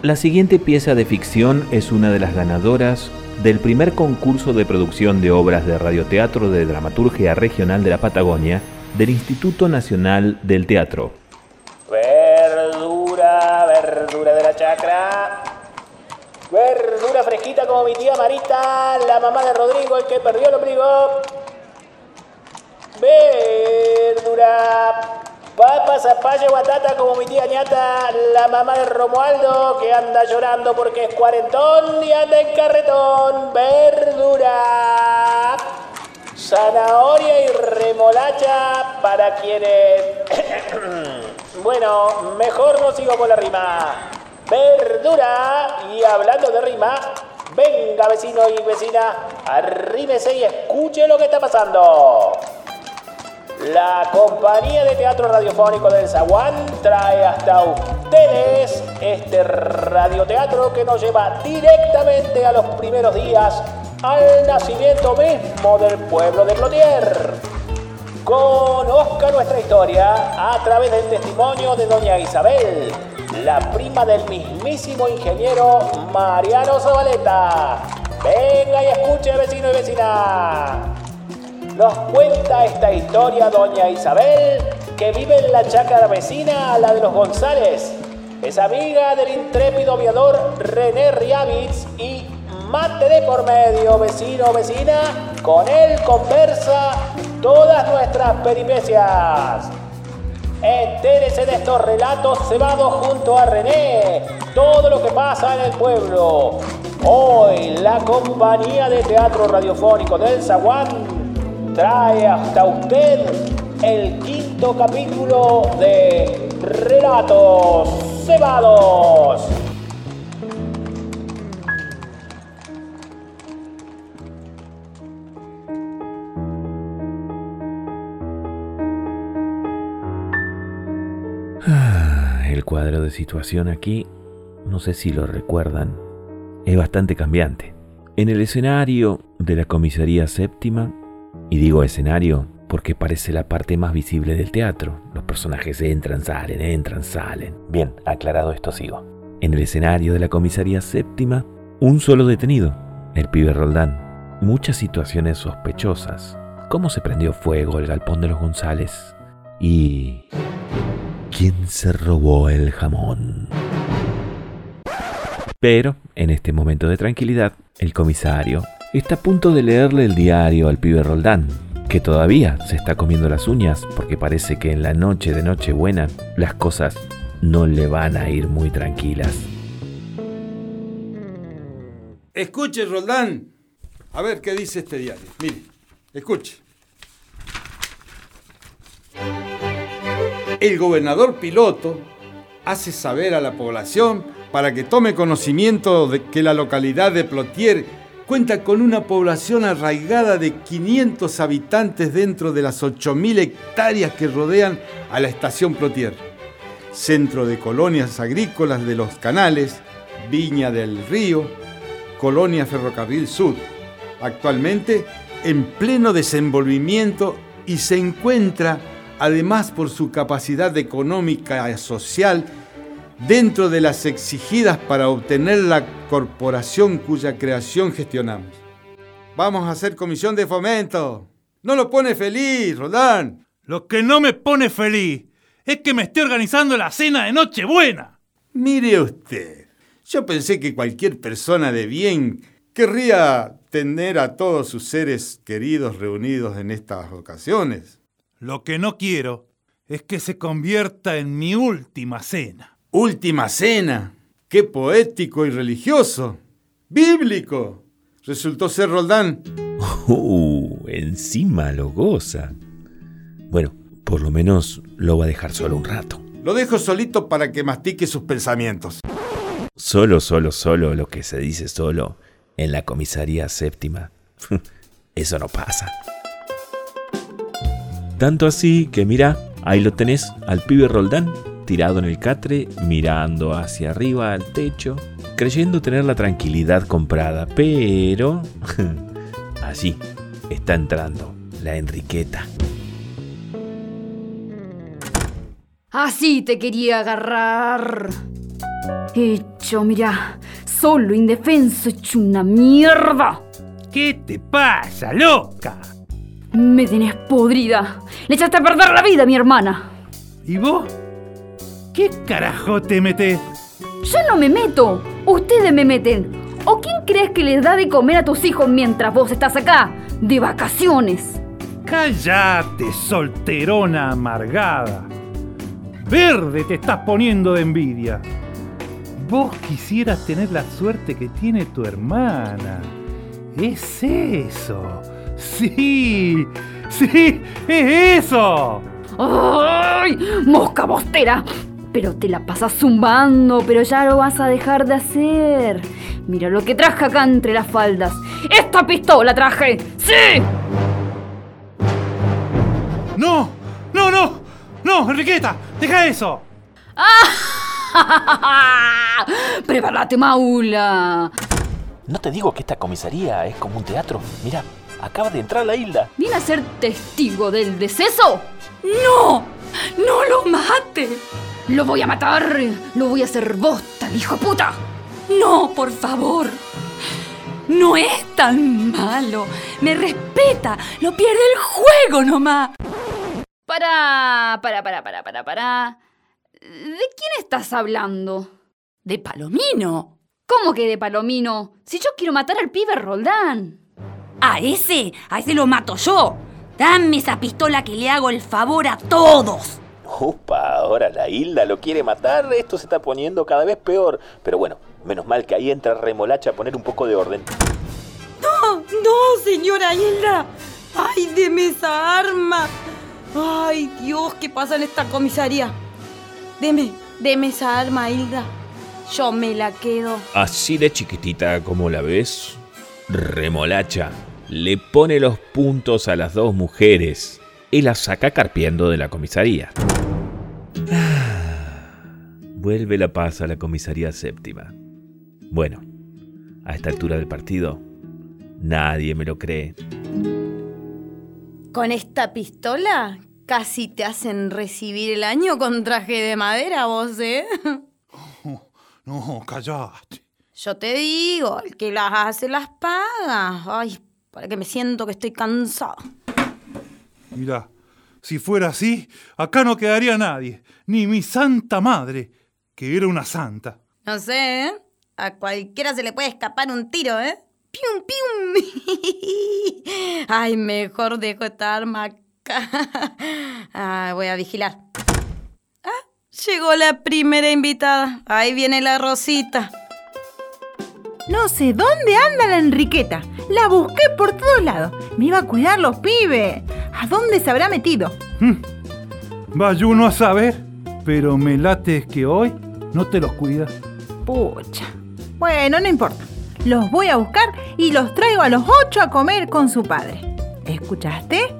La siguiente pieza de ficción es una de las ganadoras del primer concurso de producción de obras de radioteatro de dramaturgia regional de la Patagonia del Instituto Nacional del Teatro. Verdura, verdura de la chacra. Verdura fresquita como mi tía Marita, la mamá de Rodrigo, el que perdió el ombligo. Verdura. Papa, zapallo, batata como mi tía ñata, la mamá de Romualdo, que anda llorando porque es cuarentón y anda en carretón. Verdura. Zanahoria y remolacha para quienes... bueno, mejor no sigo con la rima. Verdura. Y hablando de rima, venga vecino y vecina, arrímese y escuche lo que está pasando. La compañía de teatro radiofónico del Zaguán trae hasta ustedes este radioteatro que nos lleva directamente a los primeros días al nacimiento mismo del pueblo de Plotier. Conozca nuestra historia a través del testimonio de doña Isabel, la prima del mismísimo ingeniero Mariano Zabaleta. Venga y escuche vecino y vecina. Nos cuenta esta historia doña Isabel, que vive en la chácara vecina a la de los González. Es amiga del intrépido aviador René Riavitz y mate de por medio, vecino vecina, con él conversa todas nuestras peripecias. Entérese de estos relatos cebados junto a René, todo lo que pasa en el pueblo. Hoy la compañía de teatro radiofónico del Zaguán trae hasta usted el quinto capítulo de Relatos Cebados. Ah, el cuadro de situación aquí, no sé si lo recuerdan, es bastante cambiante. En el escenario de la comisaría séptima y digo escenario porque parece la parte más visible del teatro. Los personajes entran, salen, entran, salen. Bien, aclarado esto sigo. En el escenario de la comisaría séptima, un solo detenido, el pibe Roldán. Muchas situaciones sospechosas. ¿Cómo se prendió fuego el galpón de los González? Y... ¿Quién se robó el jamón? Pero, en este momento de tranquilidad, el comisario está a punto de leerle el diario al pibe Roldán, que todavía se está comiendo las uñas porque parece que en la noche de Nochebuena las cosas no le van a ir muy tranquilas. Escuche, Roldán. A ver qué dice este diario. Mire, escuche. El gobernador piloto hace saber a la población para que tome conocimiento de que la localidad de Plotier cuenta con una población arraigada de 500 habitantes dentro de las 8.000 hectáreas que rodean a la estación Plotier, centro de colonias agrícolas de los canales, Viña del Río, Colonia Ferrocarril Sur, actualmente en pleno desenvolvimiento y se encuentra, además por su capacidad económica y social, dentro de las exigidas para obtener la corporación cuya creación gestionamos. Vamos a hacer comisión de fomento. No lo pone feliz, Roldán. Lo que no me pone feliz es que me esté organizando la cena de Nochebuena. Mire usted, yo pensé que cualquier persona de bien querría tener a todos sus seres queridos reunidos en estas ocasiones. Lo que no quiero es que se convierta en mi última cena. Última cena. Qué poético y religioso. Bíblico. Resultó ser Roldán. Uh, encima lo goza. Bueno, por lo menos lo va a dejar solo un rato. Lo dejo solito para que mastique sus pensamientos. Solo, solo, solo lo que se dice solo en la comisaría séptima. Eso no pasa. Tanto así que mira, ahí lo tenés al pibe Roldán tirado en el catre, mirando hacia arriba al techo, creyendo tener la tranquilidad comprada, pero... Allí está entrando la Enriqueta. Así te quería agarrar. Hecho, mira, solo indefenso, hecho una mierda. ¿Qué te pasa, loca? Me tenés podrida. Le echaste a perder la vida a mi hermana. ¿Y vos? ¿Qué carajo te metes? Yo no me meto. Ustedes me meten. ¿O quién crees que les da de comer a tus hijos mientras vos estás acá? De vacaciones. Cállate, solterona amargada. Verde te estás poniendo de envidia. Vos quisieras tener la suerte que tiene tu hermana. Es eso. Sí, sí, es eso. ¡Ay! ¡Mosca bostera! Pero te la pasas zumbando, pero ya lo vas a dejar de hacer. Mira lo que traje acá entre las faldas. ¡Esta pistola traje! ¡Sí! No, no, no, no, Enriqueta, deja eso. ¡Prepárate, Maula! ¿No te digo que esta comisaría es como un teatro? Mira, acaba de entrar la Hilda. ¿Viene a ser testigo del deceso? ¡No! ¡No lo mate! ¡Lo voy a matar! ¡Lo voy a hacer bosta, hijo puta! No, por favor. No es tan malo. Me respeta. Lo pierde el juego nomás. Para, para, para, para, para, para. ¿De quién estás hablando? De Palomino. ¿Cómo que de Palomino? Si yo quiero matar al pibe Roldán. A ese, a ese lo mato yo. Dame esa pistola que le hago el favor a todos. Upa, ahora la Hilda lo quiere matar. Esto se está poniendo cada vez peor. Pero bueno, menos mal que ahí entra Remolacha a poner un poco de orden. No, no, señora Hilda. Ay, deme esa arma. Ay, Dios, ¿qué pasa en esta comisaría? Deme, deme esa arma, Hilda. Yo me la quedo. Así de chiquitita como la ves, remolacha, le pone los puntos a las dos mujeres y las saca carpiendo de la comisaría. Vuelve la paz a la comisaría séptima. Bueno, a esta altura del partido, nadie me lo cree. Con esta pistola casi te hacen recibir el año con traje de madera, vos, ¿eh? No, callate. Yo te digo, el que las hace las paga. Ay, para que me siento que estoy cansada. Mira, si fuera así, acá no quedaría nadie, ni mi santa madre, que era una santa. No sé, ¿eh? A cualquiera se le puede escapar un tiro, ¿eh? ¡Pium, pium! Ay, mejor dejo esta arma acá. Ah, voy a vigilar. Ah, llegó la primera invitada. Ahí viene la Rosita. No sé dónde anda la Enriqueta. La busqué por todos lados. Me iba a cuidar los pibes. ¿A dónde se habrá metido? Vaya uno a saber, pero me late que hoy no te los cuidas. Pucha. Bueno, no importa. Los voy a buscar y los traigo a los ocho a comer con su padre. ¿Escuchaste?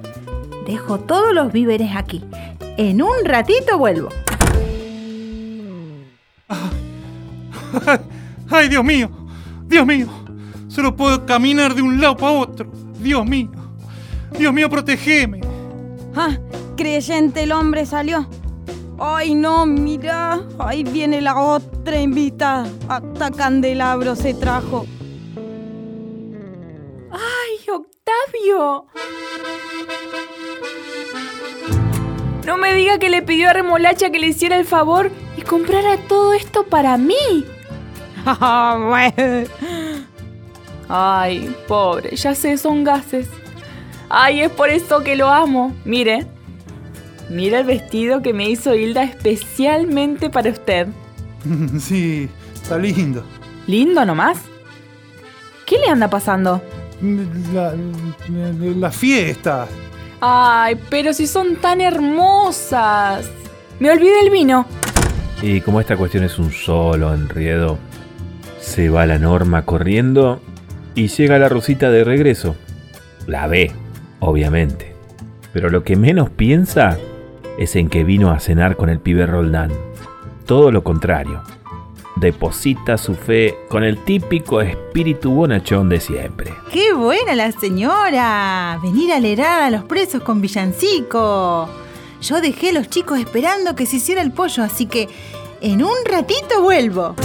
Dejo todos los víveres aquí. En un ratito vuelvo. ¡Ay, Dios mío! ¡Dios mío! Solo puedo caminar de un lado para otro. ¡Dios mío! ¡Dios mío, protegeme! Ah, creyente el hombre salió. Ay, no, mira. Ahí viene la otra invitada. Hasta candelabro se trajo. ¡Ay, Octavio! No me diga que le pidió a Remolacha que le hiciera el favor y comprara todo esto para mí. Ay, pobre, ya sé, son gases. Ay, es por eso que lo amo. Mire, mira el vestido que me hizo Hilda especialmente para usted. Sí, está lindo. Lindo nomás. ¿Qué le anda pasando? La, la fiesta. Ay, pero si son tan hermosas. Me olvidé el vino. Y como esta cuestión es un solo enriedo, se va la norma corriendo y llega la Rosita de regreso. La ve, obviamente. Pero lo que menos piensa es en que vino a cenar con el pibe Roldán. Todo lo contrario. Deposita su fe con el típico espíritu bonachón de siempre. ¡Qué buena la señora! Venir a alegrar a los presos con villancico. Yo dejé a los chicos esperando que se hiciera el pollo, así que En un ratito vuelvo.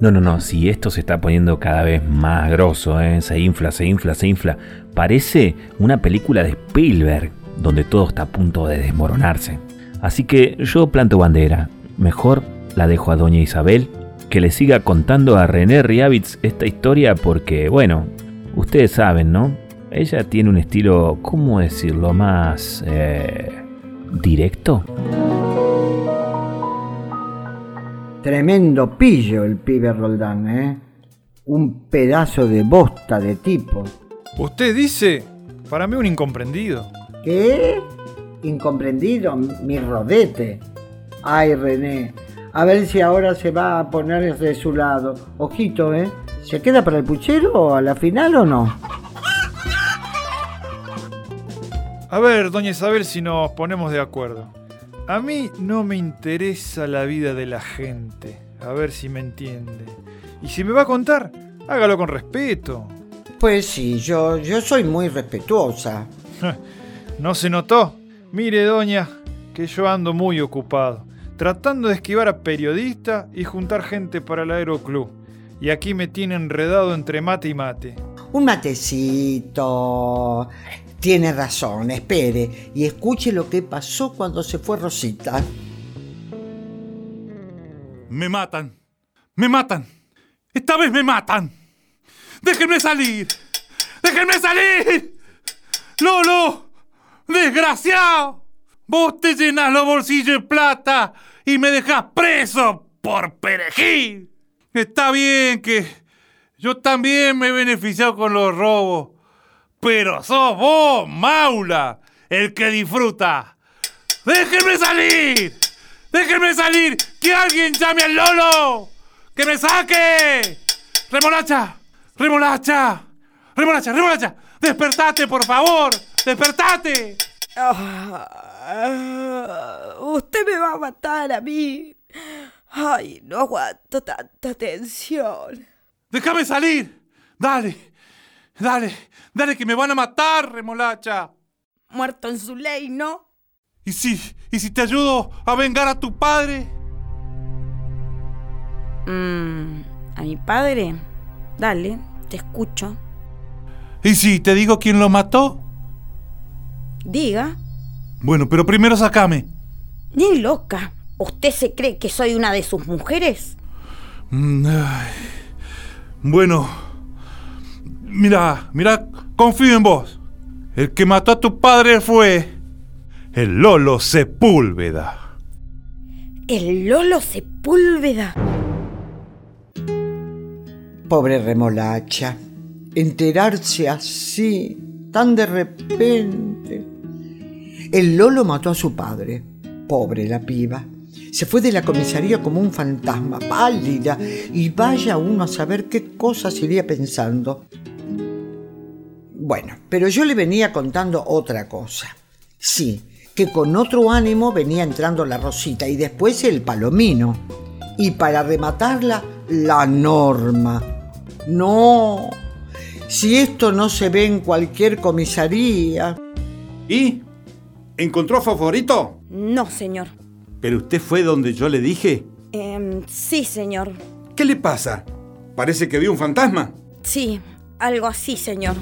No, no, no, si esto se está poniendo cada vez más grosso, ¿eh? se infla, se infla, se infla. Parece una película de Spielberg, donde todo está a punto de desmoronarse. Así que yo planto bandera. Mejor la dejo a doña Isabel que le siga contando a René Riavitz esta historia porque, bueno, ustedes saben, ¿no? Ella tiene un estilo, ¿cómo decirlo? Más... Eh, directo. Tremendo pillo el pibe Roldán, ¿eh? Un pedazo de bosta de tipo. Usted dice, para mí un incomprendido. ¿Qué? Incomprendido, mi rodete. Ay, René, a ver si ahora se va a poner de su lado. Ojito, ¿eh? ¿Se queda para el puchero a la final o no? A ver, doña Isabel, si nos ponemos de acuerdo. A mí no me interesa la vida de la gente. A ver si me entiende. Y si me va a contar, hágalo con respeto. Pues sí, yo, yo soy muy respetuosa. ¿No se notó? Mire, doña, que yo ando muy ocupado, tratando de esquivar a periodistas y juntar gente para el aeroclub. Y aquí me tiene enredado entre mate y mate. Un matecito. Tiene razón, espere y escuche lo que pasó cuando se fue Rosita. Me matan. Me matan. Esta vez me matan. Déjenme salir. Déjenme salir. Lolo. Desgraciado. Vos te llenas los bolsillos de plata y me dejas preso por perejil. Está bien que yo también me he beneficiado con los robos pero sos vos, Maula, el que disfruta. ¡Déjenme salir! ¡Déjenme salir! ¡Que alguien llame al Lolo! ¡Que me saque! ¡Remolacha! ¡Remolacha! ¡Remolacha! ¡Remolacha! ¡Despertate, por favor! ¡Despertate! Ah, usted me va a matar a mí. Ay, no aguanto tanta tensión. ¡Déjame salir! Dale, dale, Dale que me van a matar, remolacha. Muerto en su ley, ¿no? ¿Y si, y si te ayudo a vengar a tu padre? Mm, ¿A mi padre? Dale, te escucho. ¿Y si te digo quién lo mató? Diga. Bueno, pero primero sacame. Ni loca. ¿Usted se cree que soy una de sus mujeres? Mm, bueno, mira, mira confío en vos. El que mató a tu padre fue el Lolo Sepúlveda. ¿El Lolo Sepúlveda? Pobre remolacha. Enterarse así, tan de repente. El Lolo mató a su padre. Pobre la piba. Se fue de la comisaría como un fantasma, pálida, y vaya uno a saber qué cosas iría pensando. Bueno, pero yo le venía contando otra cosa. Sí, que con otro ánimo venía entrando la Rosita y después el Palomino. Y para rematarla, la norma. No, si esto no se ve en cualquier comisaría. ¿Y? ¿Encontró favorito? No, señor. ¿Pero usted fue donde yo le dije? Eh, sí, señor. ¿Qué le pasa? ¿Parece que vio un fantasma? Sí, algo así, señor.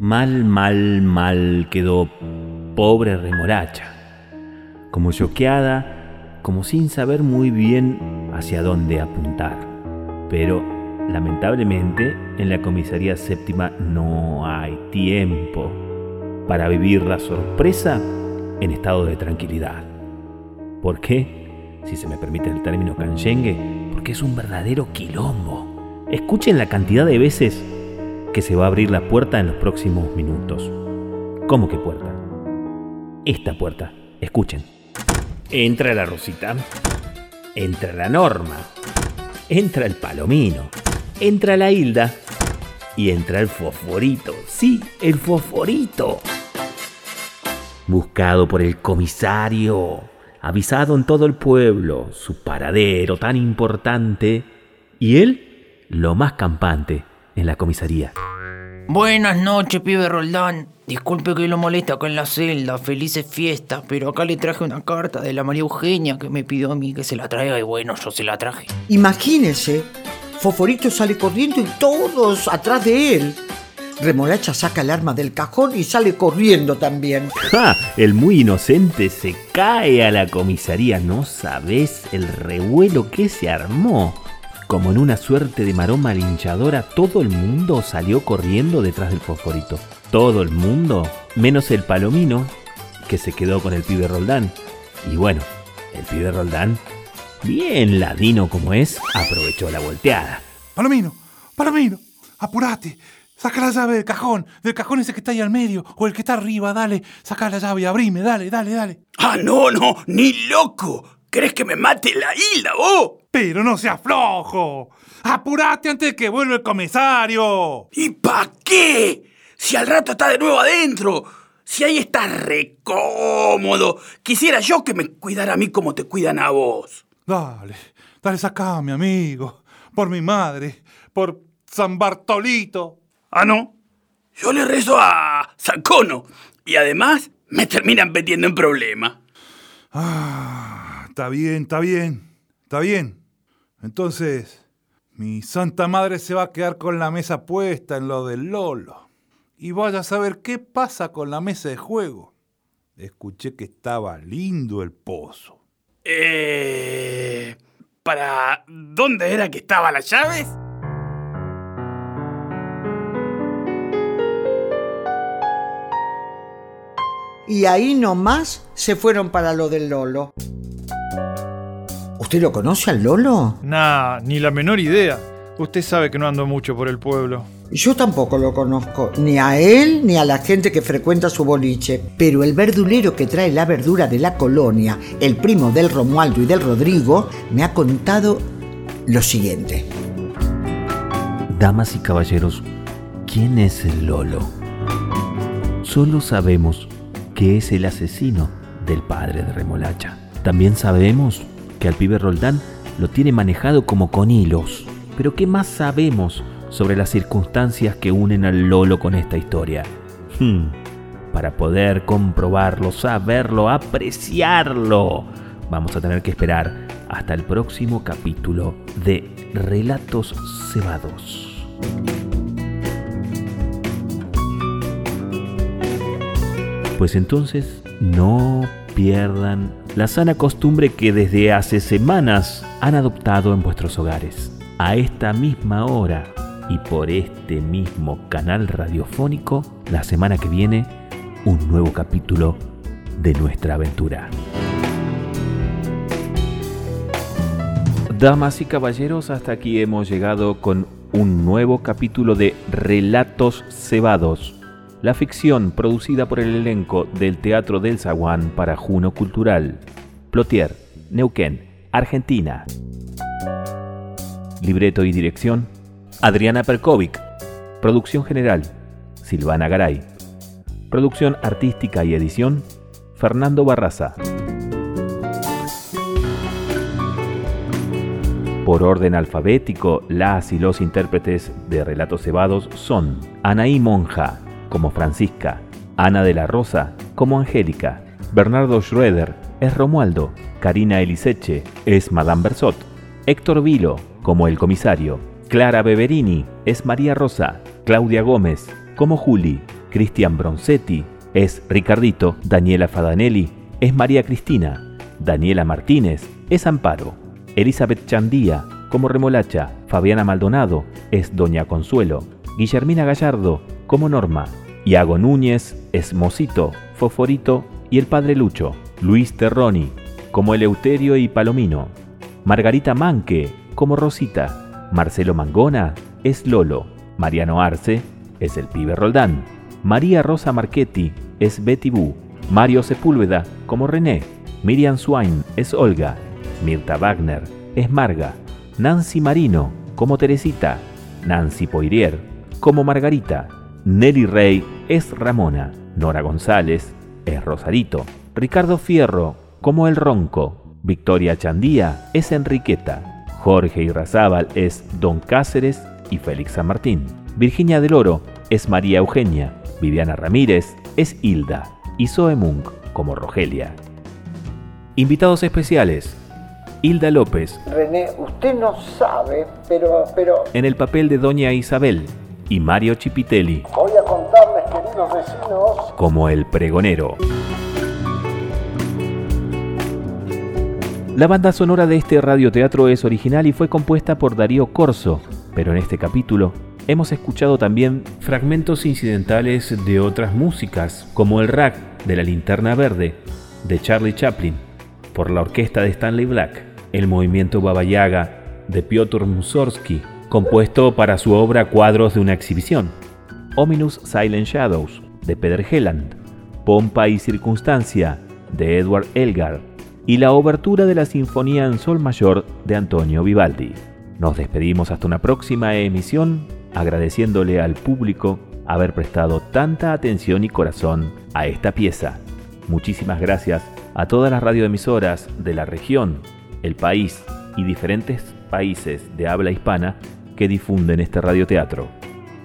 Mal, mal, mal quedó pobre remolacha, como choqueada, como sin saber muy bien hacia dónde apuntar. Pero, lamentablemente, en la comisaría séptima no hay tiempo para vivir la sorpresa en estado de tranquilidad. ¿Por qué? Si se me permite el término canchengue, porque es un verdadero quilombo. Escuchen la cantidad de veces que se va a abrir la puerta en los próximos minutos. ¿Cómo que puerta? Esta puerta. Escuchen. Entra la Rosita. Entra la Norma. Entra el Palomino. Entra la Hilda. Y entra el Fosforito. Sí, el Fosforito. Buscado por el comisario. Avisado en todo el pueblo. Su paradero tan importante. Y él, lo más campante en la comisaría. Buenas noches, pibe Roldán. Disculpe que lo molesta acá en la celda, felices fiestas, pero acá le traje una carta de la María Eugenia que me pidió a mí que se la traiga y bueno, yo se la traje. Imagínese, Foforito sale corriendo y todos atrás de él. Remolacha saca el arma del cajón y sale corriendo también. ¡Ja! El muy inocente se cae a la comisaría. No sabes el revuelo que se armó. Como en una suerte de maroma linchadora, todo el mundo salió corriendo detrás del fosforito. Todo el mundo, menos el palomino, que se quedó con el pibe Roldán. Y bueno, el pibe Roldán, bien ladino como es, aprovechó la volteada. Palomino, Palomino, apurate. Saca la llave del cajón, del cajón ese que está ahí al medio, o el que está arriba, dale, saca la llave y abrime, dale, dale, dale. Ah, no, no, ni loco. ¿Crees que me mate la isla, vos? Pero no seas flojo. Apurate antes de que vuelva el comisario. ¿Y pa' qué? Si al rato está de nuevo adentro. Si ahí está recómodo. Quisiera yo que me cuidara a mí como te cuidan a vos. Dale, dale, sacame, amigo. Por mi madre, por San Bartolito. Ah, no. Yo le rezo a Sacono. Y además me terminan metiendo en problemas. Ah, está bien, está bien, está bien. Entonces, mi santa madre se va a quedar con la mesa puesta en lo del Lolo. Y vaya a saber qué pasa con la mesa de juego. Escuché que estaba lindo el pozo. Eh. ¿Para dónde era que estaban las llaves? Y ahí nomás se fueron para lo del Lolo. ¿Usted lo conoce al Lolo? Nah, ni la menor idea. Usted sabe que no ando mucho por el pueblo. Yo tampoco lo conozco, ni a él ni a la gente que frecuenta su boliche. Pero el verdulero que trae la verdura de la colonia, el primo del Romualdo y del Rodrigo, me ha contado lo siguiente. Damas y caballeros, ¿quién es el Lolo? Solo sabemos que es el asesino del padre de Remolacha. También sabemos que al pibe Roldán lo tiene manejado como con hilos. Pero ¿qué más sabemos sobre las circunstancias que unen al Lolo con esta historia? Hmm, Para poder comprobarlo, saberlo, apreciarlo, vamos a tener que esperar hasta el próximo capítulo de Relatos Cebados. Pues entonces no pierdan la sana costumbre que desde hace semanas han adoptado en vuestros hogares. A esta misma hora y por este mismo canal radiofónico, la semana que viene, un nuevo capítulo de nuestra aventura. Damas y caballeros, hasta aquí hemos llegado con un nuevo capítulo de Relatos Cebados, la ficción producida por el elenco del Teatro del Zaguán para Juno Cultural, Plotier, Neuquén, Argentina. Libreto y dirección, Adriana Perkovic. Producción general, Silvana Garay. Producción artística y edición, Fernando Barraza. Por orden alfabético, las y los intérpretes de Relatos Cebados son Anaí Monja, como Francisca, Ana de la Rosa, como Angélica, Bernardo Schroeder, es Romualdo, Karina Eliseche, es Madame Bersot, Héctor Vilo, como el comisario, Clara Beverini, es María Rosa, Claudia Gómez, como Juli, Cristian Bronzetti, es Ricardito, Daniela Fadanelli, es María Cristina, Daniela Martínez, es Amparo, Elizabeth Chandía, como Remolacha, Fabiana Maldonado, es Doña Consuelo, Guillermina Gallardo, como Norma, Iago Núñez, es Mosito, Foforito y el Padre Lucho, Luis Terroni, como Eleuterio y Palomino, Margarita Manque, como Rosita, Marcelo Mangona, es Lolo, Mariano Arce, es el pibe Roldán, María Rosa Marchetti, es Betty Boo, Mario Sepúlveda, como René, Miriam Swain, es Olga, Mirta Wagner, es Marga, Nancy Marino, como Teresita, Nancy Poirier, como Margarita, Nelly Rey, es Ramona, Nora González, es Rosarito, Ricardo Fierro, como El Ronco, Victoria Chandía, es Enriqueta, Jorge Irrazábal es Don Cáceres y Félix San Martín, Virginia del Oro, es María Eugenia, Viviana Ramírez es Hilda y Zoe Munk como Rogelia. Invitados especiales, Hilda López René, usted no sabe, pero, pero... en el papel de Doña Isabel y Mario Chipitelli Voy a contarles, queridos vecinos, como el pregonero. La banda sonora de este radioteatro es original y fue compuesta por Darío Corso, pero en este capítulo hemos escuchado también fragmentos incidentales de otras músicas, como el rack de la linterna verde de Charlie Chaplin, por la orquesta de Stanley Black, el movimiento Baba Yaga de Piotr Mussorgsky, compuesto para su obra Cuadros de una exhibición, Ominous Silent Shadows de Peter Helland, Pompa y Circunstancia de Edward Elgar y la obertura de la Sinfonía en Sol Mayor de Antonio Vivaldi. Nos despedimos hasta una próxima emisión agradeciéndole al público haber prestado tanta atención y corazón a esta pieza. Muchísimas gracias a todas las radioemisoras de la región, el país y diferentes países de habla hispana que difunden este radioteatro.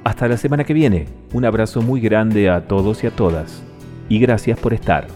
Hasta la semana que viene, un abrazo muy grande a todos y a todas, y gracias por estar.